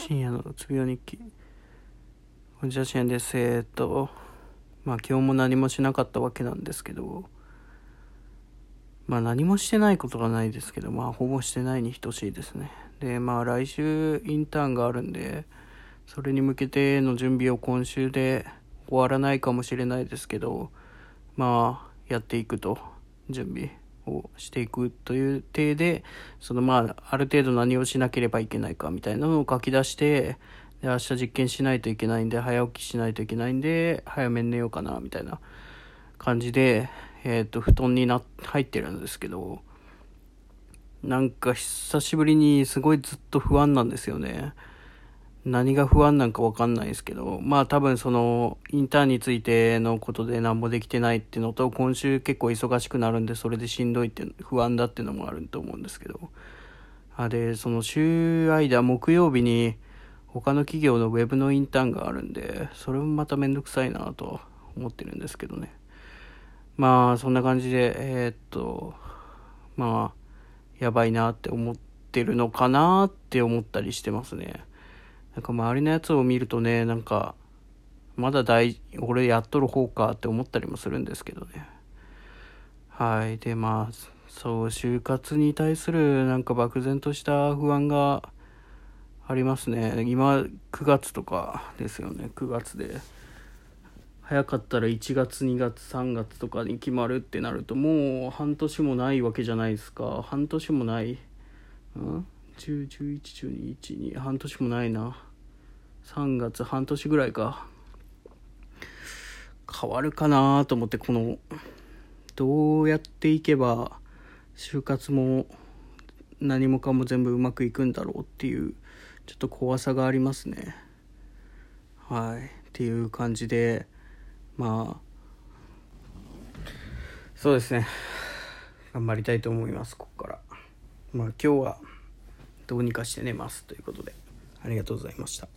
深夜のうつ病日記。こんにちは深夜です。えー、っとまあ今日も何もしなかったわけなんですけど。まあ何もしてないことがないですけどまあほぼしてないに等しいですね。でまあ来週インターンがあるんでそれに向けての準備を今週で終わらないかもしれないですけどまあやっていくと準備をしていくという体でそのまあある程度何をしなければいけないかみたいなのを書き出してで明日実験しないといけないんで早起きしないといけないんで早めに寝ようかなみたいな感じで、えっ、ー、と布団にな入ってるんですけどなんか久しぶりにすごいずっと不安なんですよね。何が不安なんかわかんないですけど、まあ多分そのインターンについてのことで何もできてないっていうのと、今週結構忙しくなるんで、それでしんどいって不安だっていうのもあると思うんですけど。あで、その週間、木曜日に他の企業のウェブのインターンがあるんで、それもまためんどくさいなと思ってるんですけどね。まあそんな感じで、えー、っと、まあ、やばいなって思ってるのかなって思ったりしてますね。なんか周りのやつを見るとね、なんか、まだ大、俺やっとる方かって思ったりもするんですけどね。はい。で、まあ、そう、就活に対するなんか漠然とした不安がありますね。今、9月とかですよね。9月で。早かったら1月、2月、3月とかに決まるってなると、もう半年もないわけじゃないですか。半年もない。うん？10、11、12、1、2、半年もないな。3月、半年ぐらいか。変わるかなと思って、この、どうやっていけば、就活も何もかも全部うまくいくんだろうっていう、ちょっと怖さがありますね。はい。っていう感じで、まあ、そうですね。頑張りたいと思います、ここから。まあ今日は、どうにかして寝ますということでありがとうございました。